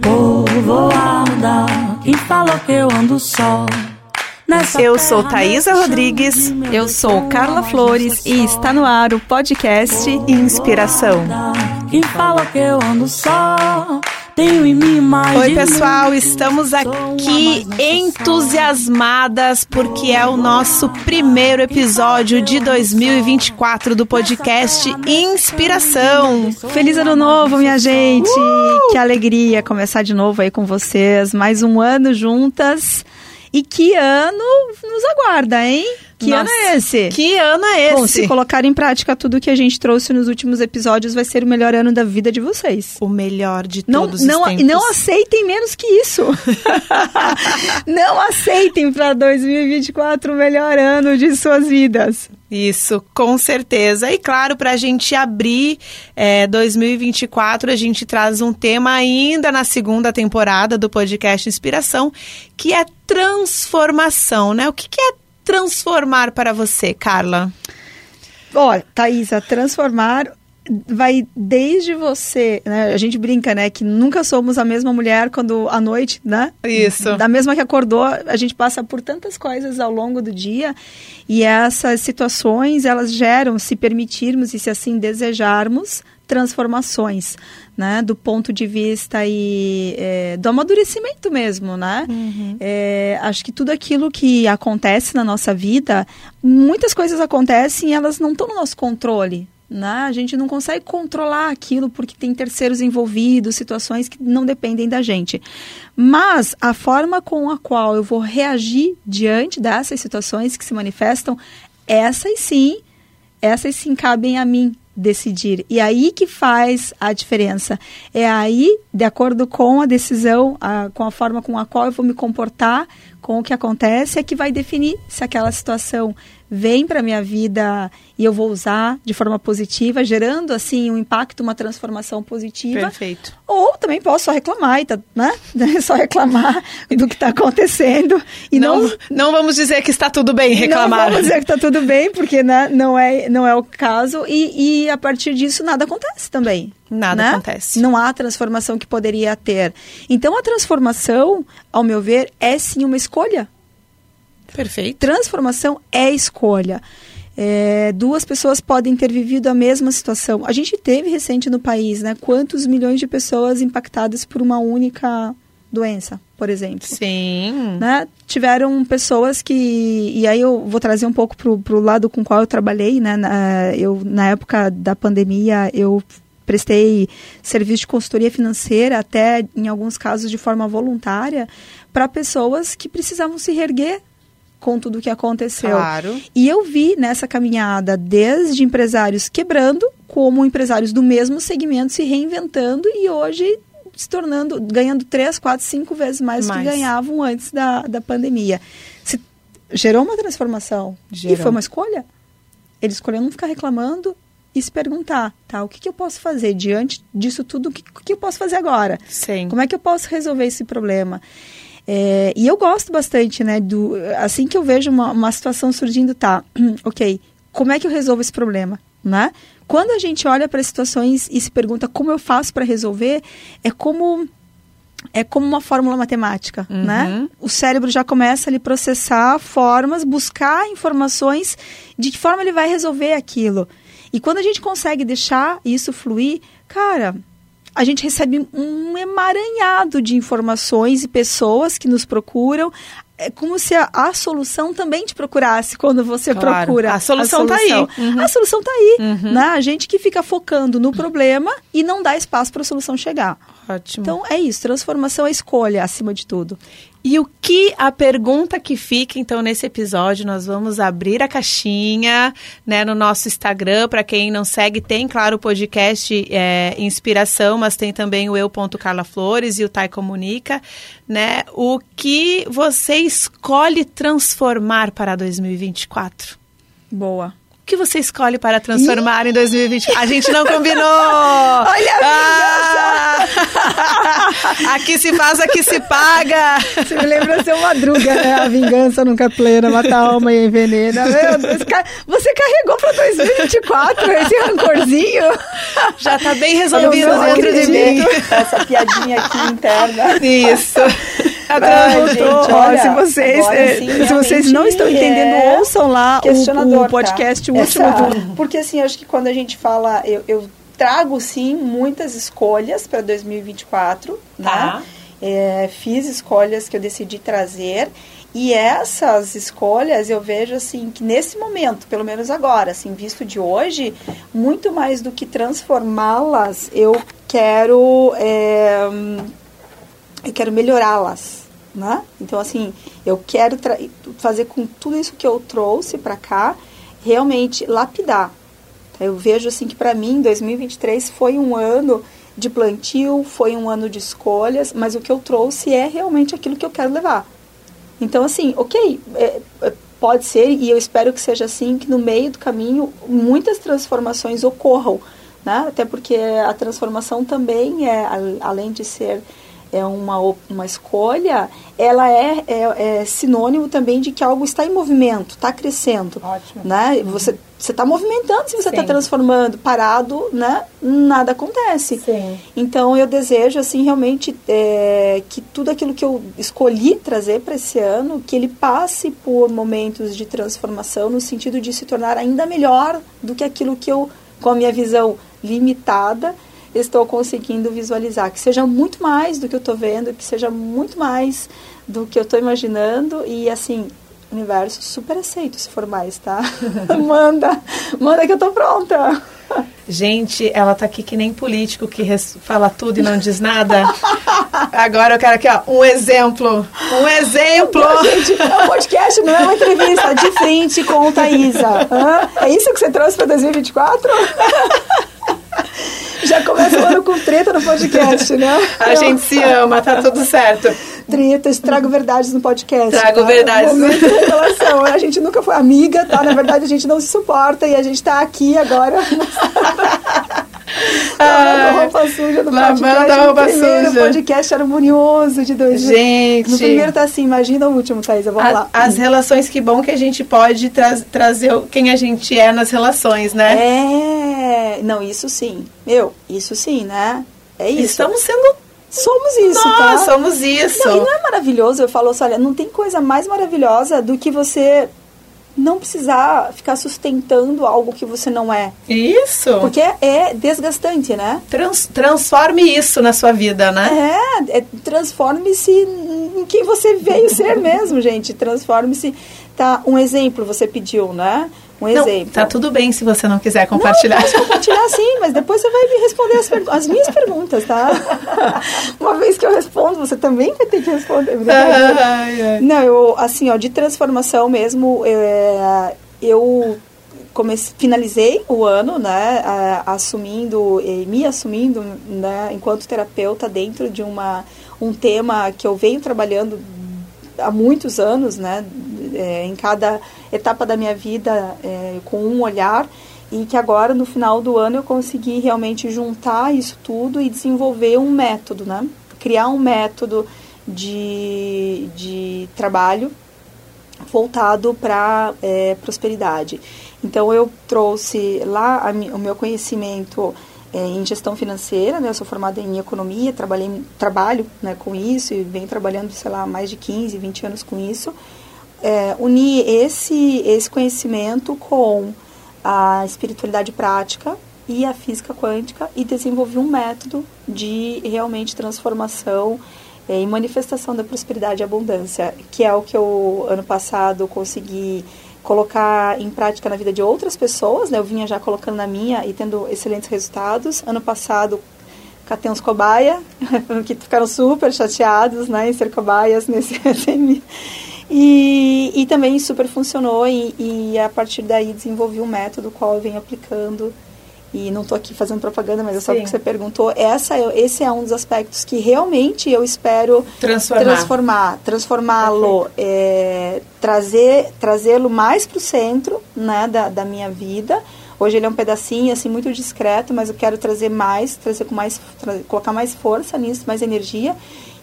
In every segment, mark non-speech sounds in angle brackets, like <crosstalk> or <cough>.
Povoada, quem falou que eu ando só? Nessa Eu sou Thaisa Rodrigues. Eu sou Carla Flores e está no ar o podcast Inspiração. Quem falou que eu ando só? Tenho em mim mais Oi, pessoal, estamos aqui entusiasmadas porque é o nosso primeiro episódio de 2024 do podcast Inspiração. Feliz ano novo, minha gente! Que alegria começar de novo aí com vocês. Mais um ano juntas. E que ano nos aguarda, hein? Que Nossa, ano é esse? Que ano é Bom, esse? se colocar em prática tudo que a gente trouxe nos últimos episódios, vai ser o melhor ano da vida de vocês. O melhor de Não, todos não, os tempos. não aceitem menos que isso. <laughs> não aceitem para 2024 o melhor ano de suas vidas. Isso, com certeza. E claro, para a gente abrir é, 2024, a gente traz um tema ainda na segunda temporada do podcast Inspiração, que é transformação, né? O que, que é transformar para você, Carla? Olha, Thaisa, transformar vai desde você, né? A gente brinca, né, que nunca somos a mesma mulher quando à noite, né? Isso. Da mesma que acordou, a gente passa por tantas coisas ao longo do dia e essas situações, elas geram, se permitirmos e se assim desejarmos, transformações, né? Do ponto de vista e, é, do amadurecimento mesmo, né? É, acho que tudo aquilo que acontece na nossa vida, muitas coisas acontecem e elas não estão no nosso controle, né? A gente não consegue controlar aquilo porque tem terceiros envolvidos, situações que não dependem da gente. Mas a forma com a qual eu vou reagir diante dessas situações que se manifestam, essas sim, essas sim cabem a mim decidir. E aí que faz a diferença. É aí, de acordo com a decisão, a- com a forma com a qual eu vou me comportar, com o que acontece, é que vai definir se aquela situação vem para minha vida e eu vou usar de forma positiva, gerando assim um impacto, uma transformação positiva. Perfeito. Ou também posso só reclamar, tá, né? <laughs> só reclamar do que está acontecendo e não, não, não vamos dizer que está tudo bem reclamar. não vamos dizer que está tudo bem, porque né, não, é, não é o caso. E, e a partir disso nada acontece também. Nada né? acontece. Não há transformação que poderia ter. Então a transformação, ao meu ver, é sim uma escolha. Perfeito. Transformação é escolha. É, duas pessoas podem ter vivido a mesma situação. A gente teve recente no país, né? Quantos milhões de pessoas impactadas por uma única doença, por exemplo. Sim. Né? Tiveram pessoas que. E aí eu vou trazer um pouco pro, pro lado com o qual eu trabalhei, né? Na, eu, na época da pandemia, eu prestei serviço de consultoria financeira, até em alguns casos de forma voluntária, para pessoas que precisavam se reerguer com tudo o que aconteceu. Claro. E eu vi nessa caminhada desde empresários quebrando, como empresários do mesmo segmento se reinventando e hoje se tornando, ganhando três, quatro, cinco vezes mais, do que Mais. ganhavam antes da, da pandemia. Se, gerou uma transformação. Gerou. E foi uma escolha. Ele escolheu não ficar reclamando e se perguntar, tá, o que, que eu posso fazer diante disso tudo? O que, que eu posso fazer agora? Sim. Como é que eu posso resolver esse problema? É, e eu gosto bastante, né? Do, assim que eu vejo uma, uma situação surgindo, tá, <clears throat> ok, como é que eu resolvo esse problema, né? Quando a gente olha para as situações e se pergunta como eu faço para resolver, é como é como uma fórmula matemática, Uhum. né? O cérebro já começa a processar formas, buscar informações de que forma ele vai resolver aquilo. E quando a gente consegue deixar isso fluir, cara, a gente recebe um emaranhado de informações e pessoas que nos procuram. É como se a, a solução também te procurasse quando você Claro. procura. A solução tá aí. Uhum. A solução tá aí. Né? A gente que fica focando no problema e não dá espaço para a solução chegar. Ótimo. Então é isso, transformação é escolha acima de tudo. E o que a pergunta que fica então nesse episódio, nós vamos abrir a caixinha, né, no nosso Instagram, para quem não segue, tem claro o podcast é, Inspiração, mas tem também o eu.carlaflores e o Tai Comunica, né? O que você escolhe transformar para 2024? Boa. O que você escolhe para transformar em 2024? A gente não <laughs> combinou! Olha a Ah! <laughs> aqui se faz, aqui se paga. Você me lembra seu Madruga, né? A vingança nunca plena, mata a alma e envenena. Meu Deus, você carregou pra 2024 esse rancorzinho? Já tá bem resolvido dentro de mim. Essa piadinha aqui interna. Isso. Ai, gente, olha, se vocês, agora, eh, se vocês não estão entendendo, é ouçam lá o, o podcast tá? último. Do... Porque assim, acho que quando a gente fala, eu, eu trago sim muitas escolhas para 2024, tá. né? É, fiz escolhas que eu decidi trazer e essas escolhas eu vejo assim que nesse momento, pelo menos agora, assim, visto de hoje, muito mais do que transformá-las, eu quero é, eu quero melhorá-las, né? Então assim, eu quero fazer com tudo isso que eu trouxe para cá realmente lapidar. Eu vejo assim que para mim 2023 foi um ano de plantio, foi um ano de escolhas, mas o que eu trouxe é realmente aquilo que eu quero levar. Então, assim, ok, é, é, pode ser, e eu espero que seja assim, que no meio do caminho muitas transformações ocorram, né? Até porque a transformação também é, além de ser é uma, uma escolha, ela é, é, é, sinônimo também de que algo está em movimento, está crescendo. Ótimo. Né? Uhum. Você você está movimentando, se você está transformando, parado, né? Nada acontece. Sim. Então eu desejo assim realmente é, que tudo aquilo que eu escolhi trazer para esse ano, que ele passe por momentos de transformação no sentido de se tornar ainda melhor do que aquilo que eu, com a minha visão limitada, estou conseguindo visualizar. Que seja muito mais do que eu estou vendo, que seja muito mais do que eu estou imaginando e assim universo super aceito se for mais, tá? <laughs> manda, manda que eu tô pronta. Gente, ela tá aqui que nem político que fala tudo e não diz nada. Agora eu quero aqui, ó, um exemplo. Um exemplo! gente, é um podcast, não é uma entrevista. De frente com Thaisa. Hã? É isso que você trouxe para 2024? <laughs> Já começa o ano com treta no podcast, né? A gente se ama, tá tudo certo. Tretas, trago verdades no podcast. Trago tá? verdades. De relação. A gente nunca foi amiga, tá? Na verdade, a gente não se suporta e a gente tá aqui agora. <laughs> Lavando roupa suja do podcast. Lavando a roupa primeiro suja. podcast harmonioso de dois Gente. No primeiro tá assim, imagina o último, Thaisa, vamos a, lá. As relações, que bom que a gente pode tra trazer quem a gente é nas relações, né? É, não, isso sim. Meu, isso sim, né? É isso. Estamos sendo Somos isso, Nós tá? somos isso. Não, e não é maravilhoso? Eu falo assim, olha, não tem coisa mais maravilhosa do que você não precisar ficar sustentando algo que você não é. Isso. Porque é, desgastante, né? Trans, transforme isso na sua vida, né? É, é transforme-se em quem você veio ser mesmo, gente. Transforme-se. Tá, um exemplo você pediu, né? Um não, exemplo. Tá tudo bem se você não quiser compartilhar. Não, compartilhar sim, mas depois você vai me responder as, as minhas perguntas, tá? <laughs> Uma vez que eu respondo, você também vai ter que responder. Ai, ai. Não, eu, assim, ó, de transformação mesmo, eu, é, eu comecei, finalizei o ano, né, assumindo, me assumindo, né, enquanto terapeuta dentro de uma, um tema que eu venho trabalhando há muitos anos, né, é, em cada etapa da minha vida é, com um olhar e que agora no final do ano eu consegui realmente juntar isso tudo e desenvolver um método, né? Criar um método de, de trabalho voltado para é, prosperidade. Então eu trouxe lá a, o meu conhecimento é, em gestão financeira, né? Eu sou formada em economia, trabalhei, trabalho né, com isso e venho trabalhando, sei lá, mais de 15, 20 anos com isso é, unir esse, esse conhecimento com a espiritualidade prática e a física quântica e desenvolver um método de realmente transformação é, e manifestação da prosperidade e abundância, que é o que eu, ano passado, consegui colocar em prática na vida de outras pessoas, né? Eu vinha já colocando na minha e tendo excelentes resultados. Ano passado, catei uns cobaia, <laughs> que ficaram super chateados, né, em ser cobaias nesse <laughs> E, e também super funcionou e, e a partir daí desenvolvi um método qual eu venho aplicando. E não estou aqui fazendo propaganda, mas é só porque você perguntou. Essa, é, esse é um dos aspectos que realmente eu espero transformar, transformar transformá-lo, é, trazer, trazê-lo mais para o centro né, da, da minha vida, Hoje ele é um pedacinho, assim, muito discreto, mas eu quero trazer mais, trazer com mais, tra colocar mais força nisso, mais energia.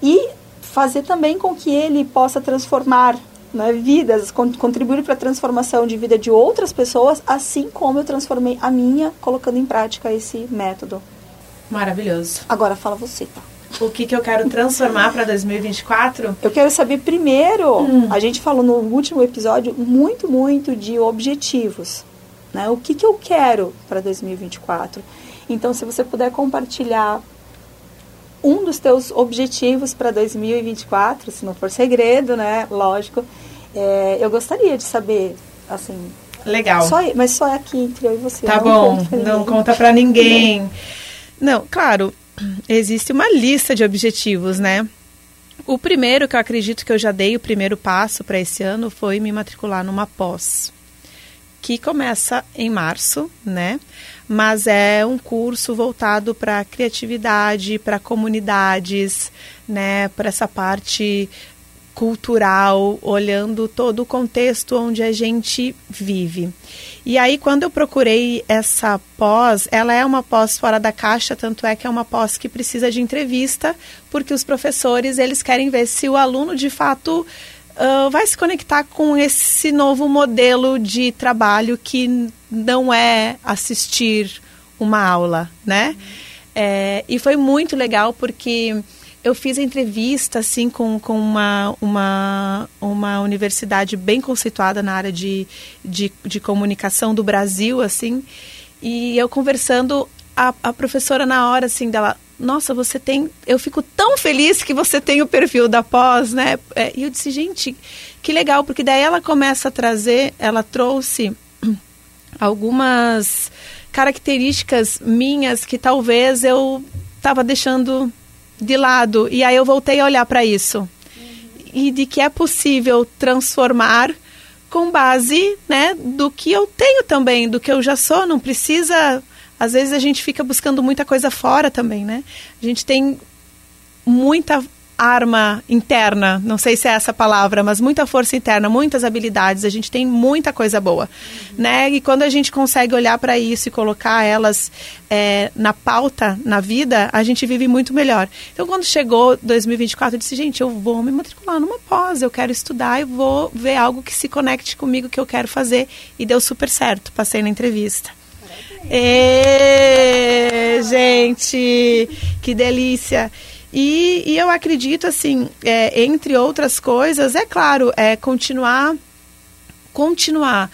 E fazer também com que ele possa transformar né, vidas, contribuir para a transformação de vida de outras pessoas, assim como eu transformei a minha colocando em prática esse método. Maravilhoso. Agora fala você, tá? O que, que eu quero transformar para 2024? Eu quero saber primeiro, hum. a gente falou no último episódio muito, muito de objetivos. Né? O que, que eu quero para 2024? Então, se você puder compartilhar um dos teus objetivos para 2024, se não for segredo, né? Lógico. É, eu gostaria de saber, assim. Legal. Só, mas só aqui entre eu e você. Tá não bom, não conta para ninguém. Não, claro, existe uma lista de objetivos, né? O primeiro que eu acredito que eu já dei o primeiro passo para esse ano foi me matricular numa pós, que começa em março, né? Mas é um curso voltado para criatividade, para comunidades, né? Para essa parte cultural, olhando todo o contexto onde a gente vive. E aí, quando eu procurei essa pós, ela é uma pós fora da caixa, tanto é que é uma pós que precisa de entrevista, porque os professores eles querem ver se o aluno de fato uh, vai se conectar com esse novo modelo de trabalho que não é assistir uma aula, né? É, e foi muito legal porque eu fiz entrevista assim com, com uma, uma, uma universidade bem conceituada na área de, de, de comunicação do Brasil, assim, e eu conversando, a, a professora na hora, assim, dela, nossa, você tem, eu fico tão feliz que você tem o perfil da pós, né? É, e eu disse, gente, que legal, porque daí ela começa a trazer, ela trouxe algumas características minhas que talvez eu estava deixando de lado. E aí eu voltei a olhar para isso. Uhum. E de que é possível transformar com base, né, do que eu tenho também, do que eu já sou, não precisa às vezes a gente fica buscando muita coisa fora também, né? A gente tem muita arma interna, não sei se é essa palavra, mas muita força interna, muitas habilidades, a gente tem muita coisa boa, uhum. né? E quando a gente consegue olhar para isso e colocar elas é, na pauta, na vida, a gente vive muito melhor. Então, quando chegou 2024, eu disse, gente, eu vou me matricular numa pós, eu quero estudar e vou ver algo que se conecte comigo, que eu quero fazer. E deu super certo, passei na entrevista. Gente, que delícia! E, e eu acredito, assim, é, entre outras coisas, é claro, é continuar, continuar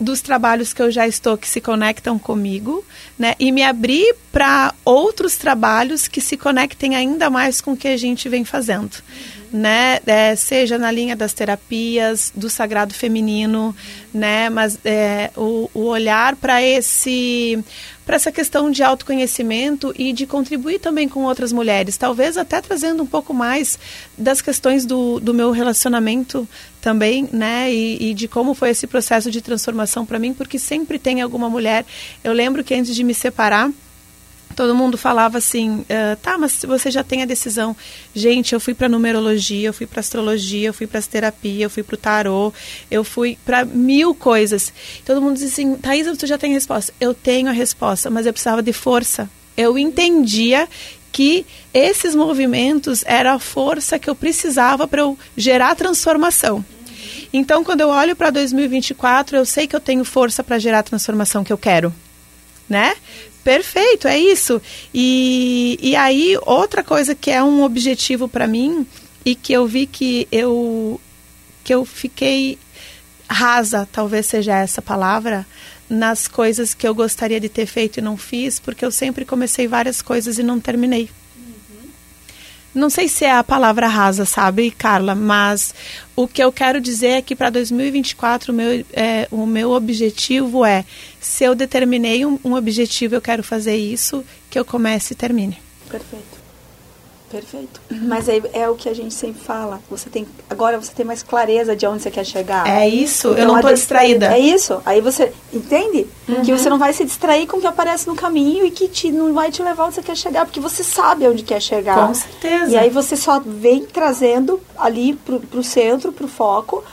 dos trabalhos que eu já estou que se conectam comigo, né? E me abrir para outros trabalhos que se conectem ainda mais com o que a gente vem fazendo, uhum. né? É, seja na linha das terapias, do sagrado feminino, uhum. né? Mas é, o, o olhar para esse para essa questão de autoconhecimento e de contribuir também com outras mulheres, talvez até trazendo um pouco mais das questões do, do meu relacionamento também, né, e, e de como foi esse processo de transformação para mim, porque sempre tem alguma mulher. Eu lembro que antes de me separar, todo mundo falava assim, uh, tá, mas você já tem a decisão. Gente, eu fui para numerologia, eu fui para astrologia, eu fui para terapia, eu fui para o tarô, eu fui para mil coisas. Todo mundo diz assim, Thaisa, você já tem a resposta. Eu tenho a resposta, mas eu precisava de força. Eu entendia que esses movimentos era a força que eu precisava para eu gerar transformação. Então, quando eu olho para 2024, eu sei que eu tenho força para gerar a transformação que eu quero, né? Perfeito, é isso. E, e aí, outra coisa que é um objetivo para mim e que eu vi que eu, que eu fiquei rasa, talvez seja essa palavra, nas coisas que eu gostaria de ter feito e não fiz, porque eu sempre comecei várias coisas e não terminei não sei se é a palavra rasa, sabe, Carla, mas o que eu quero dizer é que para 2024 o meu, é, o meu objetivo é, se eu determinei um, um objetivo, eu quero fazer isso, que eu comece e termine. Perfeito. Perfeito. Mas é, é o que a gente sempre fala. Você tem agora você tem mais clareza de onde você quer chegar. É isso. Eu não estou distraída. É isso. Aí você entende uhum. que você não vai se distrair com o que aparece no caminho e que te, não vai te levar onde você quer chegar, porque você sabe onde quer chegar. Com certeza. E aí você só vem trazendo ali pro, pro centro, pro foco,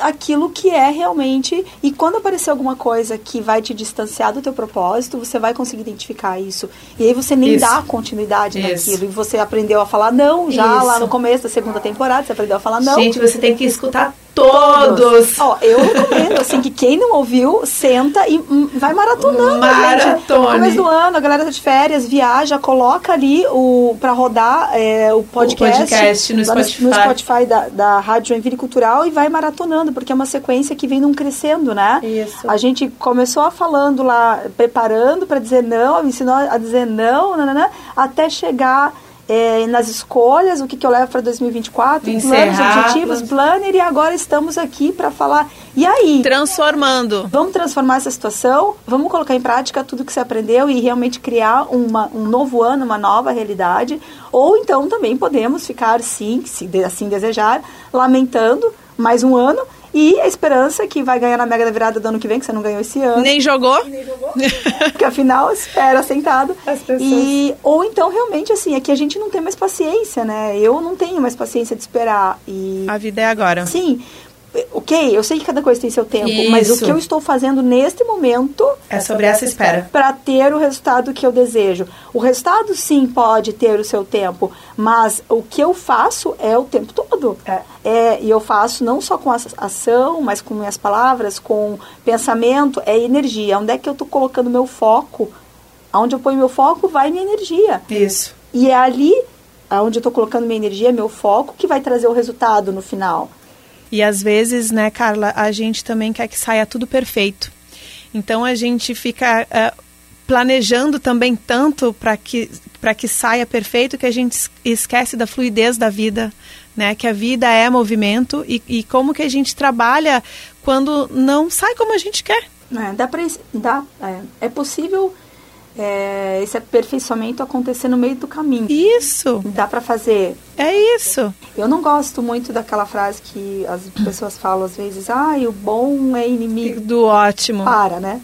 aquilo que é realmente e quando aparecer alguma coisa que vai te distanciar do teu propósito, você vai conseguir identificar isso. E aí você nem Isso. dá continuidade Isso. naquilo e você aprendeu a falar não já Isso. lá no começo da segunda temporada, você aprendeu a falar não. Gente, você tem que escutar todos. Ó, eu recomendo, assim, que quem não ouviu, senta e hum, vai maratonando, gente. Maratone. No começo do ano, a galera tá de férias, viaja, coloca ali o, pra rodar é, o podcast. podcast no Spotify. No Spotify da, da Rádio Joinville Cultural e vai maratonando, porque é uma sequência que vem num crescendo, né? Isso. A gente começou falando lá, preparando para dizer não, me ensinou a dizer não, nananã, até chegar é, nas escolhas, o que, que eu levo para 2024, planos, objetivos, planos. planner, e agora estamos aqui para falar. E aí? Transformando. Vamos transformar essa situação, vamos colocar em prática tudo que você aprendeu e realmente criar uma, um novo ano, uma nova realidade. Ou então também podemos ficar, sim, se assim desejar, lamentando mais um ano e a esperança que vai ganhar na Mega da Virada do ano que vem, que você não ganhou esse ano. Nem jogou? <laughs> Porque afinal, espera sentado. As pessoas- E, ou então, realmente, assim, é que a gente não tem mais paciência, né? Eu não tenho mais paciência de esperar. E A vida é agora. Sim, ok, eu sei que cada coisa tem seu tempo, mas o Isso. que eu estou fazendo neste momento É sobre essa espera. para ter o resultado que eu desejo. O resultado sim pode ter o seu tempo, mas o que eu faço é o tempo todo. É. e eu faço não só com a ação, mas com minhas palavras, com pensamento, é energia. Onde é que eu estou colocando meu foco? Aonde eu ponho meu foco, vai minha energia. Isso. E é ali, aonde eu estou colocando minha energia, meu foco, que vai trazer o resultado no final. E às vezes, né, Carla, a gente também quer que saia tudo perfeito. Então a gente fica eh, planejando também tanto para que para que saia perfeito que a gente es- esquece da fluidez da vida, né? Que a vida é movimento e, e como que a gente trabalha quando não sai como a gente quer. É, dá pra, dá, é, é possível é, esse aperfeiçoamento acontecer no meio do caminho. Isso, Dá pra fazer. é isso. Eu não gosto muito daquela frase que as pessoas falam às vezes, ah, o bom é inimigo. Do ótimo. Para, né?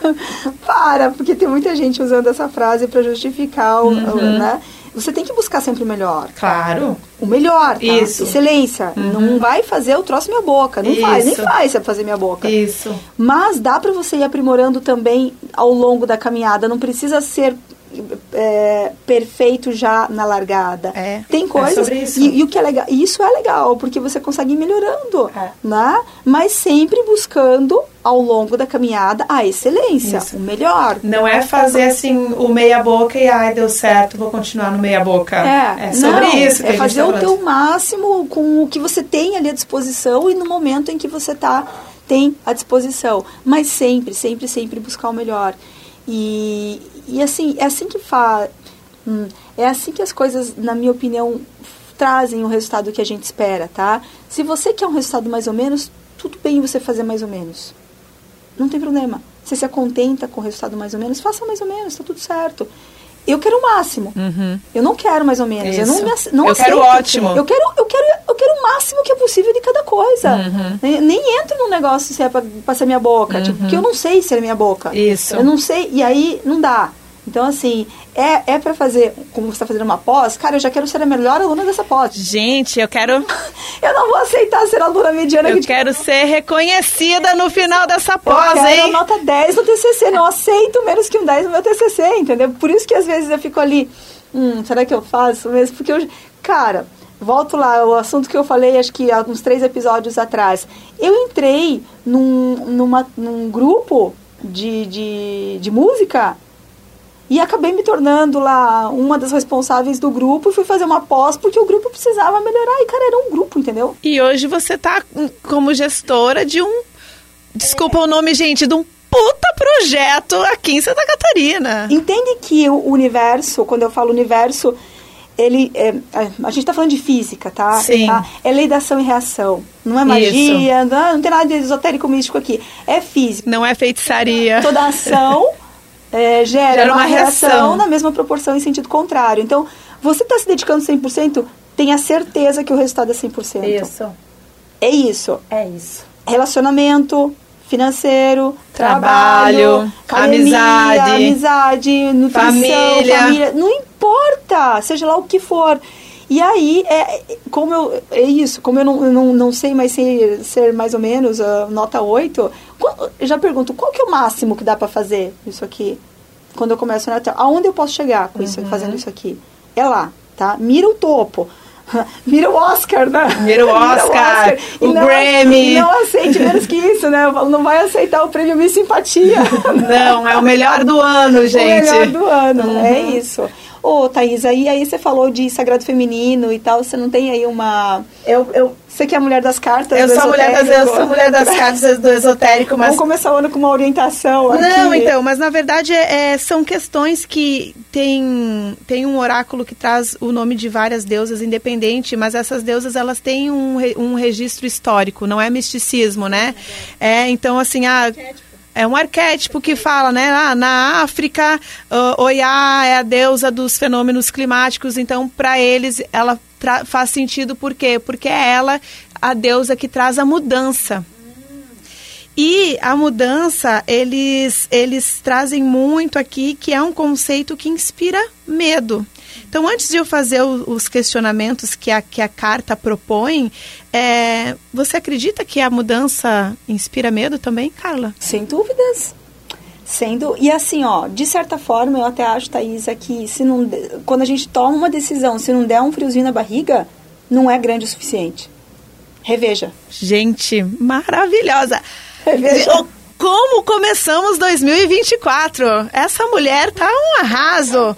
<laughs> Para, porque tem muita gente usando essa frase pra justificar o, o, né? Você tem que buscar sempre o melhor. Claro. O melhor, tá? Isso. Excelência. Não vai fazer o troço minha boca. Não faz, nem Isso. faz você fazer minha boca. Isso. Mas dá para você ir aprimorando também ao longo da caminhada. Não precisa ser é, perfeito já na largada. É, Tem é coisas. sobre isso. E, e o que é legal, isso é legal, porque você consegue ir melhorando, É. né? Mas sempre buscando ao longo da caminhada a excelência, Isso. o melhor. Não é fazer assim o meia boca e ai deu certo, vou continuar no meia boca. É, sobre não, isso que é fazer tá o teu máximo com o que você tem ali à disposição e no momento em que você tá tem à disposição, mas sempre, sempre, sempre buscar o melhor. E, e assim, é assim que faz, é assim que as coisas, na minha opinião, trazem o resultado que a gente espera, tá? Se você quer um resultado mais ou menos, tudo bem você fazer mais ou menos. Não tem problema. Você se contenta com o resultado mais ou menos, faça mais ou menos, tá tudo certo. Eu quero o máximo. Eu não quero mais ou menos. Eu não, Uhum. Isso. me não Eu quero ótimo. Eu quero, eu quero, eu quero o máximo que é possível de cada coisa. Uhum. Nem, nem entro num negócio se é pra, pra ser minha boca. Tipo, porque eu não sei se é minha boca. Isso. Eu não sei. E aí não dá. Então, assim, é, é pra fazer, como você está fazendo uma pós, cara, eu já quero ser a melhor aluna dessa pós. Gente, eu quero, <laughs> Eu não vou aceitar ser aluna mediana eu que quero ser reconhecida no final dessa Eu pós, quero hein? nota 10 no TCC, não aceito menos que um 10 no meu TCC, entendeu? Por isso que às vezes eu fico ali, hum, será que eu faço mesmo? Porque eu, cara, volto lá, o assunto que eu falei, acho que há uns três episódios atrás. Eu entrei num, numa, num grupo de, de, de música e acabei me tornando lá uma das responsáveis do grupo e fui fazer uma pós porque o grupo precisava melhorar. E, cara, era um grupo, entendeu? E hoje você tá como gestora de um, desculpa o nome, gente, de um puta projeto aqui em Santa Catarina. Entende que o universo, quando eu falo universo, ele é, a gente está falando de física, tá? Sim. Tá? É lei da ação e reação. Não é magia, não, não tem nada de esotérico místico aqui. É física. Não é feitiçaria. Toda <laughs> ação é, gera, Gera uma, uma reação. reação. na mesma proporção em sentido contrário. Então, você está se dedicando 100%, tenha certeza que o resultado é 100%. É isso. É isso. Relacionamento financeiro, Trabalho, trabalho, academia, amizade, amizade, nutrição, família. família. Não importa, seja lá o que for. E aí, é, como eu, é isso, como eu não, não, não sei mais ser, ser mais ou menos uh, nota 8, qual, eu já pergunto, qual que é o máximo que dá para fazer isso aqui? Quando eu começo na Aonde eu posso chegar com isso, Uhum. fazendo isso aqui? É lá, tá? Mira o topo. <laughs> Mira o Oscar, né? Mira o <laughs> Oscar, E o não- Grammy. <laughs> Não aceite menos que isso, né? Eu falo, Não vai aceitar o prêmio Miss Simpatia. Não, é o melhor do ano, gente. O melhor do ano, Uhum. é isso. Ô, Thaís, aí, aí você falou de sagrado feminino e tal, você não tem aí uma... Eu, eu, você que é a mulher das cartas Eu do sou, a mulher das, eu sou mulher das cartas do esotérico, mas Vamos começar o ano com uma orientação aqui. Não, então, mas na verdade é, é- são questões que tem, tem um oráculo que traz o nome de várias deusas independente, mas essas deusas elas têm um, um registro histórico, não é misticismo, né? É, então assim, a é um arquétipo que fala, né? Ah, na África, ah, Oiá é a deusa dos fenômenos climáticos, então para eles ela faz sentido por quê? Porque é ela a deusa que traz a mudança. E a mudança, eles, eles trazem muito aqui, que é um conceito que inspira medo. Então, antes de eu fazer o- os questionamentos que a, que a carta propõe, é, você acredita que a mudança inspira medo também, Carla? Sem dúvidas. Sendo, e assim, ó, de certa forma, eu até acho, Thaisa, que se não, quando a gente toma uma decisão, se não der um friozinho na barriga, não é grande o suficiente. Reveja. Gente, maravilhosa! Reveja. Como começamos 2024? Essa mulher tá um arraso.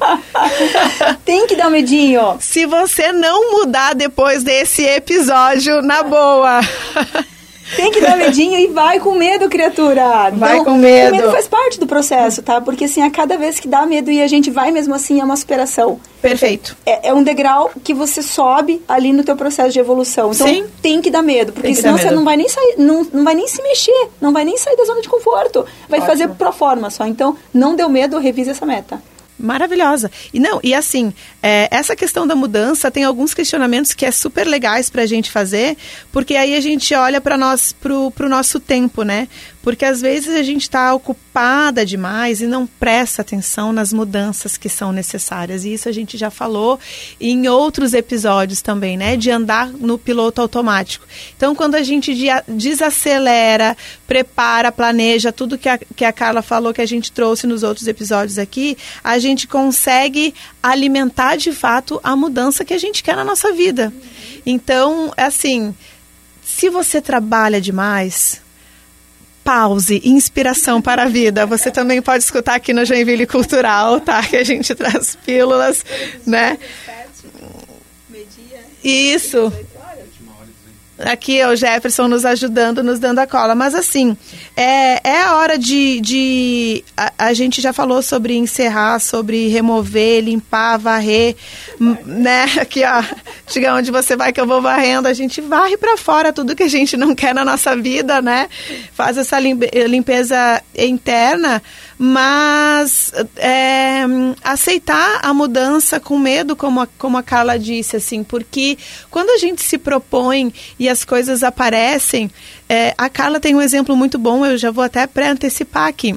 <laughs> Tem que dar um medinho. Se você não mudar depois desse episódio, na boa. <laughs> Tem que dar medinho e vai com medo, criatura. Vai com medo. O medo faz parte do processo, tá? Porque assim, a cada vez que dá medo e a gente vai mesmo assim, é uma superação. Perfeito. É, é um degrau que você sobe ali no teu processo de evolução. Então Sim. tem que dar medo, porque senão dar você medo. não vai nem sair, não, não vai nem se mexer, não vai nem sair da zona de conforto. Vai fazer pro forma só. Então, não deu medo, revise essa meta. Maravilhosa. E não, e assim, é, essa questão da mudança tem alguns questionamentos que é super legais pra gente fazer, porque aí a gente olha para nós, pro, pro nosso tempo, né? Porque às vezes a gente está ocupada demais e não presta atenção nas mudanças que são necessárias. E isso a gente já falou em outros episódios também, né? De andar no piloto automático. Então, quando a gente desacelera, prepara, planeja tudo que a, que a Carla falou, que a gente trouxe nos outros episódios aqui, a gente consegue alimentar de fato a mudança que a gente quer na nossa vida. Então, assim, se você trabalha demais, pause, inspiração para a vida. Você também pode escutar aqui no Joinville Cultural, tá? Que a gente traz pílulas, né? Isso. Aqui é o Jefferson nos ajudando, nos dando a cola. Mas assim, é, é a hora de. de a, a gente já falou sobre encerrar, sobre remover, limpar, varrer, né? Aqui, ó. Diga onde você vai que eu vou varrendo. A gente varre para fora tudo que a gente não quer na nossa vida, né? Faz essa limpe- limpeza interna, mas é, aceitar a mudança com medo, como a, como a Carla disse, assim, porque quando a gente se propõe e as coisas aparecem, é, a Carla tem um exemplo muito bom, eu já vou até pré-antecipar aqui.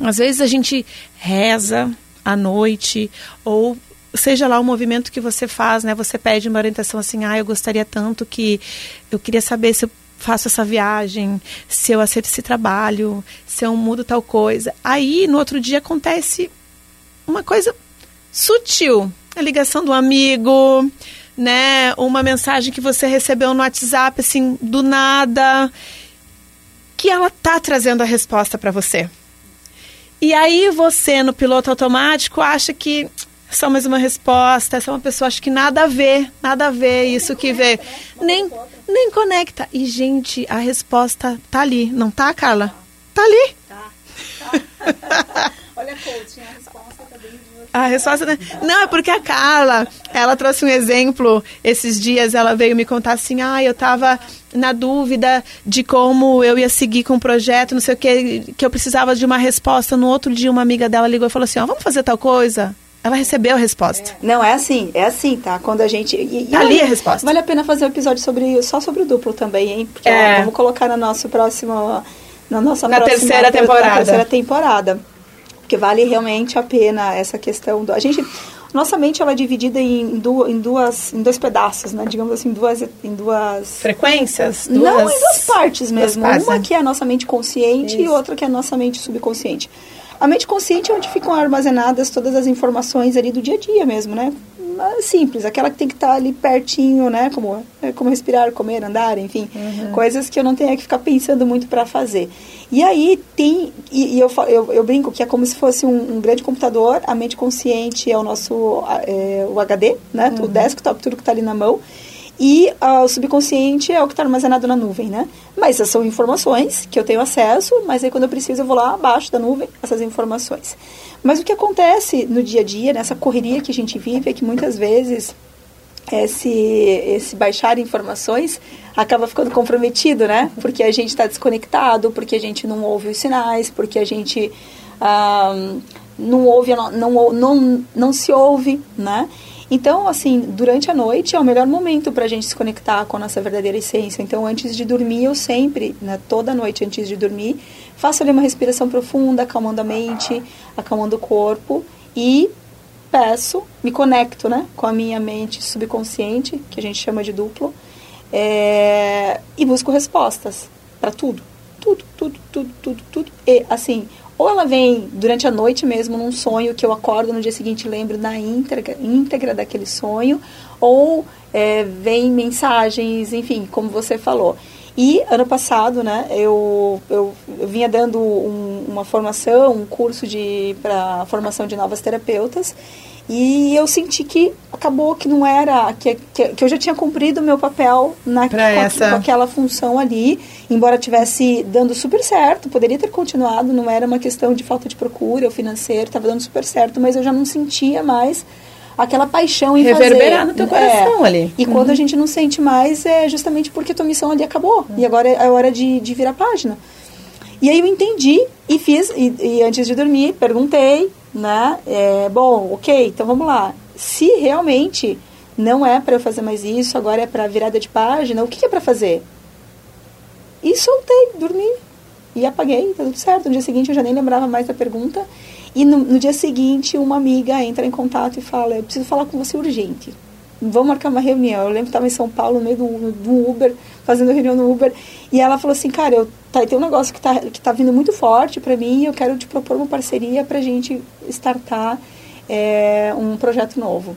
Às vezes a gente reza à noite ou seja lá o movimento que você faz, né? Você pede uma orientação assim, ah, eu gostaria tanto que eu queria saber se eu faço essa viagem, se eu aceito esse trabalho, se eu mudo tal coisa. Aí no outro dia acontece uma coisa sutil, a ligação do amigo, né? Uma mensagem que você recebeu no WhatsApp assim do nada, que ela tá trazendo a resposta para você. E aí você, no piloto automático, acha que só mais uma resposta, essa é uma pessoa, acho que nada a ver, nada a ver isso que vê. Nem, nem conecta. E, gente, a resposta tá ali, não tá, Carla? Tá ali. Olha, coach, a resposta tá bem A resposta. né? Não, é porque a Carla, ela trouxe um exemplo esses dias, ela veio me contar assim: ah, eu tava na dúvida de como eu ia seguir com o projeto, não sei o que, que eu precisava de uma resposta. No outro dia, uma amiga dela ligou e falou assim: ó, vamos fazer tal coisa? Ela recebeu a resposta. Não, é assim, é assim, tá? Quando a gente. E, e Tá ali a resposta. Vale a pena fazer um episódio sobre, só sobre o duplo também, hein? Porque É. ó, vamos colocar na nossa próxima. Na nossa Na próxima terceira temporada. Na terceira temporada. Porque vale realmente a pena essa questão do. A gente. nossa mente ela é dividida em, du em duas em dois pedaços, né? Digamos assim, duas em duas frequências, duas... não em duas partes mesmo. Duas partes, Uma né? que é a nossa mente consciente Isso. e outra que é a nossa mente subconsciente. A mente consciente é onde ficam armazenadas todas as informações ali do dia a dia mesmo, né? simples, aquela que tem que estar tá ali pertinho, né? Como, é, como respirar, comer, andar, enfim. Uhum. Coisas que eu não tenho que ficar pensando muito para fazer. E aí tem, e, e eu, eu, eu, brinco que é como se fosse um, um, grande computador, a mente consciente é o nosso, é, o HD, né? Uhum. O desktop, tudo que está ali na mão. E uh, o subconsciente é o que está armazenado na nuvem, né? Mas essas são informações que eu tenho acesso, mas aí quando eu preciso eu vou lá abaixo da nuvem, essas informações. Mas o que acontece no dia a dia, nessa correria que a gente vive, é que muitas vezes esse, esse baixar informações acaba ficando comprometido, né? Porque a gente está desconectado, porque a gente não ouve os sinais, porque a gente ah, não ouve, não, não, não, não se ouve, né? Então, assim, durante a noite é o melhor momento para a gente se conectar com a nossa verdadeira essência. Então, antes de dormir, eu sempre, né, toda noite antes de dormir, faço ali uma respiração profunda, acalmando a mente, acalmando o corpo e peço, me conecto, né, com a minha mente subconsciente, que a gente chama de duplo, é, e busco respostas para tudo. Tudo, tudo, tudo, tudo, tudo. E, assim, ou ela vem durante a noite mesmo, num sonho que eu acordo no dia seguinte lembro na íntegra, íntegra daquele sonho, ou é, vem mensagens, enfim, como você falou. E ano passado, né, eu, eu, eu vinha dando um, uma formação, um curso para formação de novas terapeutas, e eu senti que acabou que não era, que, que, que eu já tinha cumprido o meu papel na, com, essa... com aquela função ali, embora tivesse dando super certo, poderia ter continuado, não era uma questão de falta de procura ou financeiro, estava dando super certo, mas eu já não sentia mais aquela paixão em Reverberar fazer. no teu coração é. ali. E uhum. quando a gente não sente mais, é justamente porque a tua missão ali acabou. Uhum. E agora é hora de, de virar página. E aí eu entendi e fiz, e, e antes de dormir, perguntei, né? É, bom, ok, então vamos lá. Se realmente não é para eu fazer mais isso, agora é para virada de página, o que, que é para fazer? E soltei, dormi. E apaguei, tá tudo certo. No dia seguinte eu já nem lembrava mais da pergunta. E no, no dia seguinte uma amiga entra em contato e fala, eu preciso falar com você urgente. Vamos marcar uma reunião. Eu lembro que estava em São Paulo, no meio do, do Uber, fazendo reunião no Uber. E ela falou assim, cara, eu, tá, tem um negócio que está que tá vindo muito forte para mim e eu quero te propor uma parceria para a gente startar é, um projeto novo.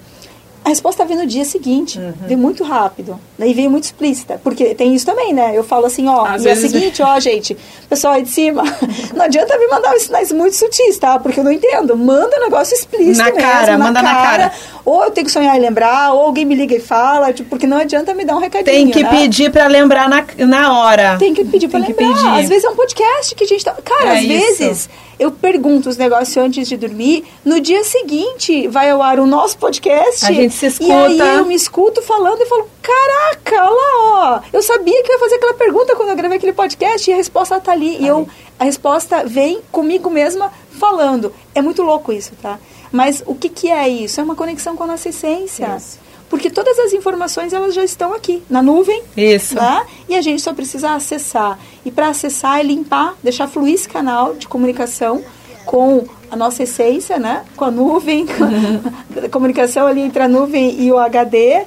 A resposta veio no dia seguinte, uhum. veio muito rápido. E veio muito explícita. Porque tem isso também, né? Eu falo assim, ó, Às e é o seguinte, ó, gente, pessoal aí de cima, <laughs> não adianta me mandar sinais muito sutis, tá? Porque eu não entendo. Manda um negócio explícito na mesmo, cara, na manda cara. na cara. Ou eu tenho que sonhar e lembrar, ou alguém me liga e fala, tipo, porque não adianta me dar um recadinho, Tem que né? pedir pra lembrar na, na hora. Tem que pedir pra Tem lembrar. Pedir. Às vezes é um podcast que a gente tá... Cara, é às isso. vezes eu pergunto os negócios antes de dormir, no dia seguinte vai ao ar o nosso podcast. A gente se escuta. E aí eu me escuto falando e falo, caraca, olha lá, ó. Eu sabia que eu ia fazer aquela pergunta quando eu gravei aquele podcast e a resposta tá ali. Tá e eu, a resposta vem comigo mesma falando. É muito louco isso, tá? Mas o que, que é isso? É uma conexão com a nossa essência. Isso. Porque todas as informações elas já estão aqui na nuvem. Isso. Né? E a gente só precisa acessar. E para acessar é limpar, deixar fluir esse canal de comunicação com a nossa essência, né? Com a nuvem, uhum. a <laughs> comunicação ali entre a nuvem e o HD,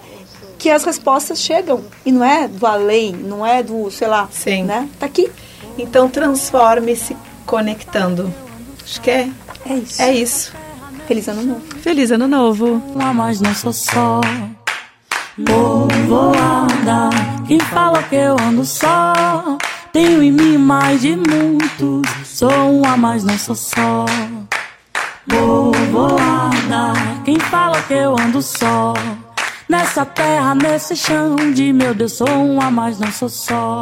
que as respostas chegam. E não é do além, não é do, sei lá, Sim. né? Tá aqui. Então transforme-se conectando. Acho que é. É isso. É isso. Feliz ano novo. Feliz ano novo. Lá, mas não sou só. Povoada, quem fala que eu ando só. Tenho em mim mais de muitos. Sou uma, mas não sou só. Povoada, quem fala que eu ando só. Nessa terra, nesse chão de meu Deus, sou uma, mas não sou só.